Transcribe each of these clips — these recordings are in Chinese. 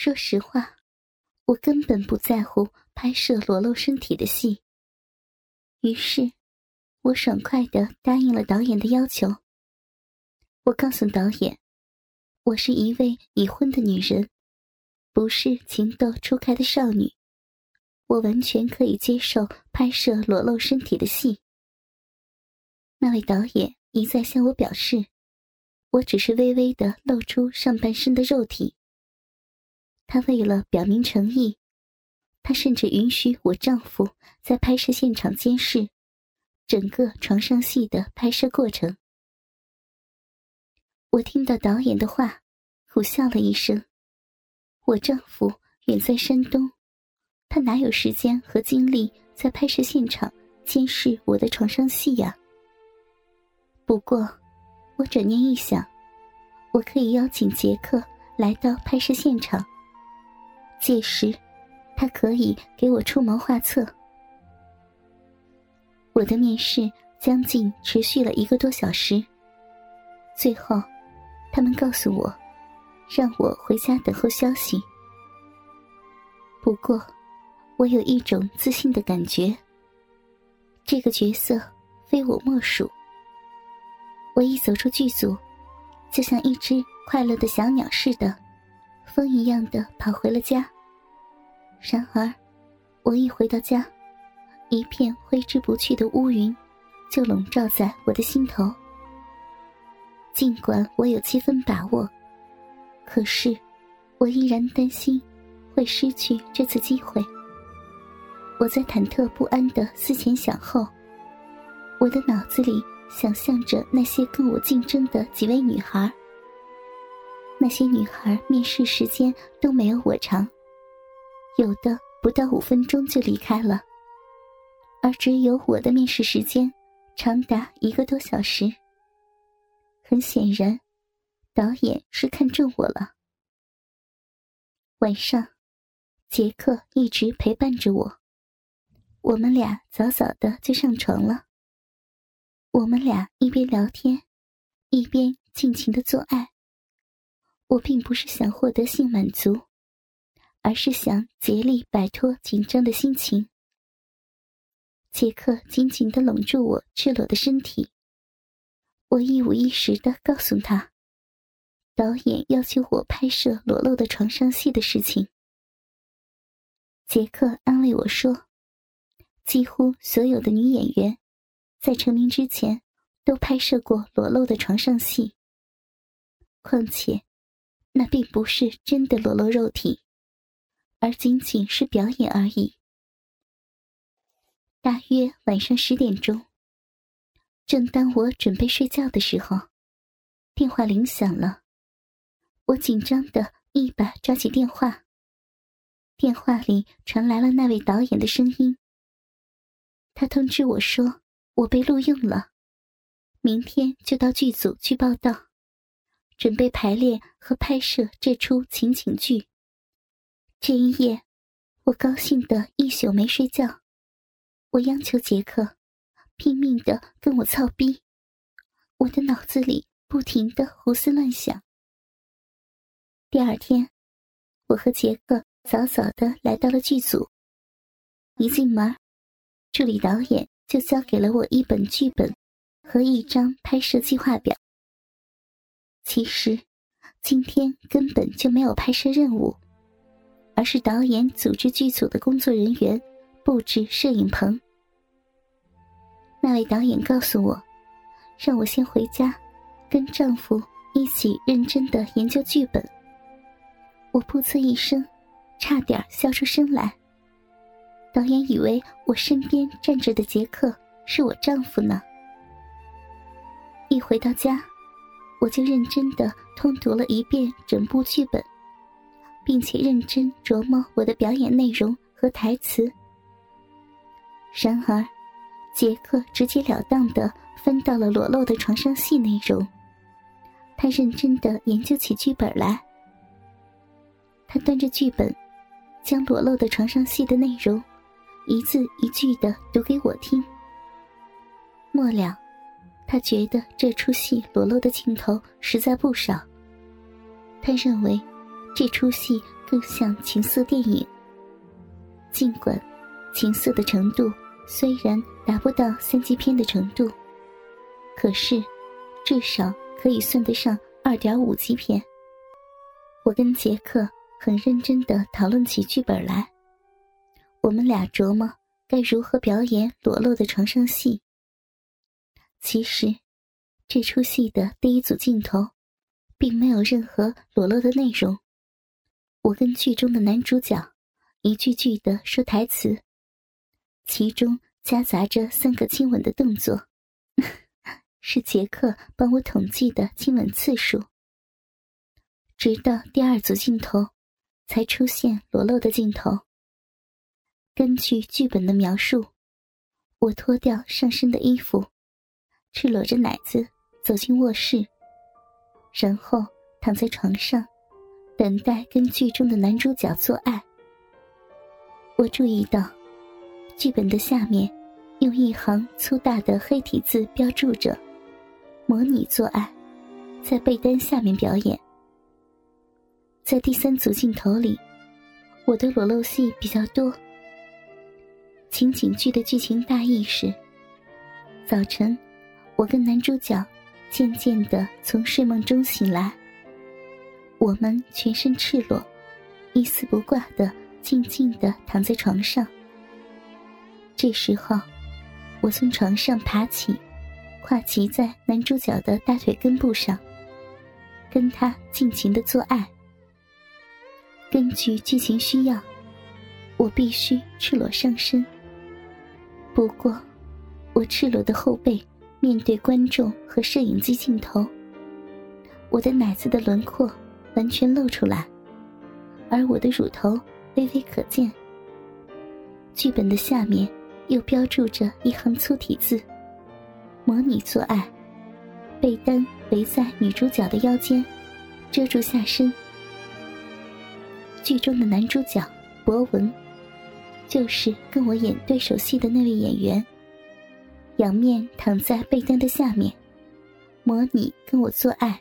说实话，我根本不在乎拍摄裸露身体的戏。于是，我爽快的答应了导演的要求。我告诉导演，我是一位已婚的女人，不是情窦初开的少女，我完全可以接受拍摄裸露身体的戏。那位导演一再向我表示，我只是微微的露出上半身的肉体。他为了表明诚意，他甚至允许我丈夫在拍摄现场监视整个床上戏的拍摄过程。我听到导演的话，苦笑了一声。我丈夫远在山东，他哪有时间和精力在拍摄现场监视我的床上戏呀？不过，我转念一想，我可以邀请杰克来到拍摄现场。届时，他可以给我出谋划策。我的面试将近持续了一个多小时。最后，他们告诉我，让我回家等候消息。不过，我有一种自信的感觉。这个角色非我莫属。我一走出剧组，就像一只快乐的小鸟似的。风一样的跑回了家。然而，我一回到家，一片挥之不去的乌云就笼罩在我的心头。尽管我有七分把握，可是我依然担心会失去这次机会。我在忐忑不安的思前想后，我的脑子里想象着那些跟我竞争的几位女孩。那些女孩面试时间都没有我长，有的不到五分钟就离开了，而只有我的面试时间长达一个多小时。很显然，导演是看中我了。晚上，杰克一直陪伴着我，我们俩早早的就上床了。我们俩一边聊天，一边尽情的做爱。我并不是想获得性满足，而是想竭力摆脱紧张的心情。杰克紧紧的拢住我赤裸的身体，我一五一十的告诉他，导演要求我拍摄裸露的床上戏的事情。杰克安慰我说：“几乎所有的女演员，在成名之前都拍摄过裸露的床上戏，况且。”那并不是真的裸露肉体，而仅仅是表演而已。大约晚上十点钟，正当我准备睡觉的时候，电话铃响了。我紧张的一把抓起电话。电话里传来了那位导演的声音。他通知我说，我被录用了，明天就到剧组去报道。准备排练和拍摄这出情景剧。这一夜，我高兴的一宿没睡觉。我央求杰克，拼命的跟我操逼。我的脑子里不停的胡思乱想。第二天，我和杰克早早的来到了剧组。一进门，助理导演就交给了我一本剧本和一张拍摄计划表。其实，今天根本就没有拍摄任务，而是导演组织剧组的工作人员布置摄影棚。那位导演告诉我，让我先回家，跟丈夫一起认真的研究剧本。我噗呲一声，差点笑出声来。导演以为我身边站着的杰克是我丈夫呢。一回到家。我就认真的通读了一遍整部剧本，并且认真琢磨我的表演内容和台词。然而，杰克直截了当的分到了裸露的床上戏内容。他认真的研究起剧本来。他端着剧本，将裸露的床上戏的内容，一字一句的读给我听。末了。他觉得这出戏裸露的镜头实在不少。他认为，这出戏更像情色电影。尽管情色的程度虽然达不到三级片的程度，可是至少可以算得上二点五级片。我跟杰克很认真的讨论起剧本来，我们俩琢磨该如何表演裸露的床上戏。其实，这出戏的第一组镜头，并没有任何裸露的内容。我跟剧中的男主角一句句的说台词，其中夹杂着三个亲吻的动作，是杰克帮我统计的亲吻次数。直到第二组镜头，才出现裸露的镜头。根据剧本的描述，我脱掉上身的衣服。赤裸着奶子走进卧室，然后躺在床上，等待跟剧中的男主角做爱。我注意到，剧本的下面用一行粗大的黑体字标注着“模拟做爱，在被单下面表演”。在第三组镜头里，我的裸露戏比较多。情景剧的剧情大意是：早晨。我跟男主角渐渐的从睡梦中醒来，我们全身赤裸，一丝不挂的静静的躺在床上。这时候，我从床上爬起，跨骑在男主角的大腿根部上，跟他尽情的做爱。根据剧情需要，我必须赤裸上身。不过，我赤裸的后背。面对观众和摄影机镜头，我的奶子的轮廓完全露出来，而我的乳头微微可见。剧本的下面又标注着一行粗体字：“模拟做爱，被单围在女主角的腰间，遮住下身。”剧中的男主角博文，就是跟我演对手戏的那位演员。仰面躺在被单的下面，模拟跟我做爱。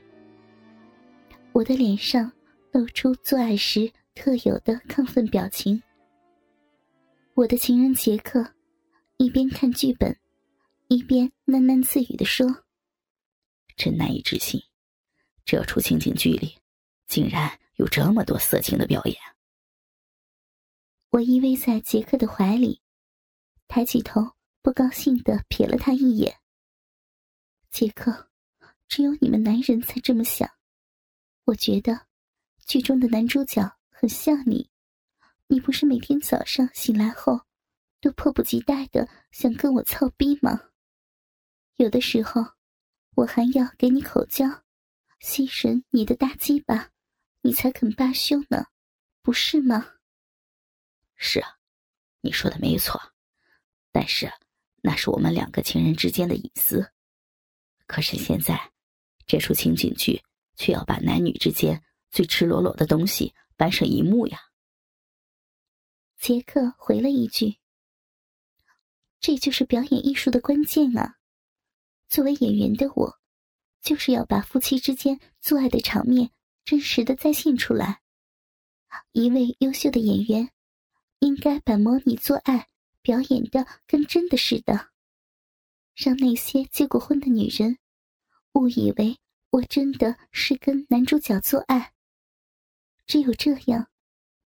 我的脸上露出做爱时特有的亢奋表情。我的情人杰克一边看剧本，一边喃喃自语的说：“真难以置信，这出情景剧里竟然有这么多色情的表演。”我依偎在杰克的怀里，抬起头。不高兴的瞥了他一眼。杰克，只有你们男人才这么想。我觉得，剧中的男主角很像你。你不是每天早上醒来后，都迫不及待的想跟我操逼吗？有的时候，我还要给你口交，吸吮你的大鸡巴，你才肯罢休呢，不是吗？是啊，你说的没错，但是。那是我们两个情人之间的隐私，可是现在，这出情景剧却要把男女之间最赤裸裸的东西搬上荧幕呀。杰克回了一句：“这就是表演艺术的关键啊！作为演员的我，就是要把夫妻之间做爱的场面真实的再现出来。一位优秀的演员，应该把模拟做爱。”表演的跟真的似的，让那些结过婚的女人误以为我真的是跟男主角做爱。只有这样，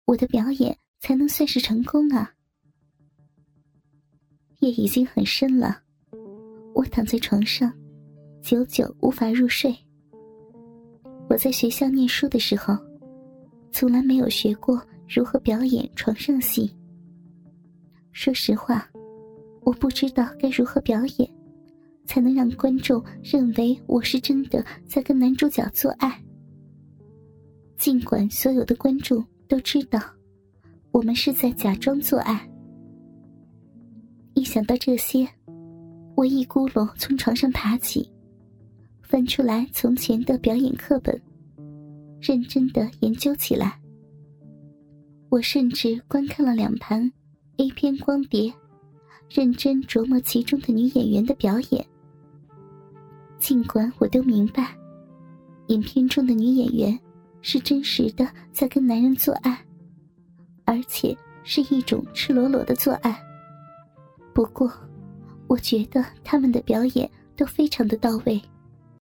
我的表演才能算是成功啊！夜已经很深了，我躺在床上，久久无法入睡。我在学校念书的时候，从来没有学过如何表演床上戏。说实话，我不知道该如何表演，才能让观众认为我是真的在跟男主角做爱。尽管所有的观众都知道，我们是在假装做爱。一想到这些，我一咕噜从床上爬起，翻出来从前的表演课本，认真的研究起来。我甚至观看了两盘。A 片光碟，认真琢磨其中的女演员的表演。尽管我都明白，影片中的女演员是真实的在跟男人做爱，而且是一种赤裸裸的做爱。不过，我觉得他们的表演都非常的到位。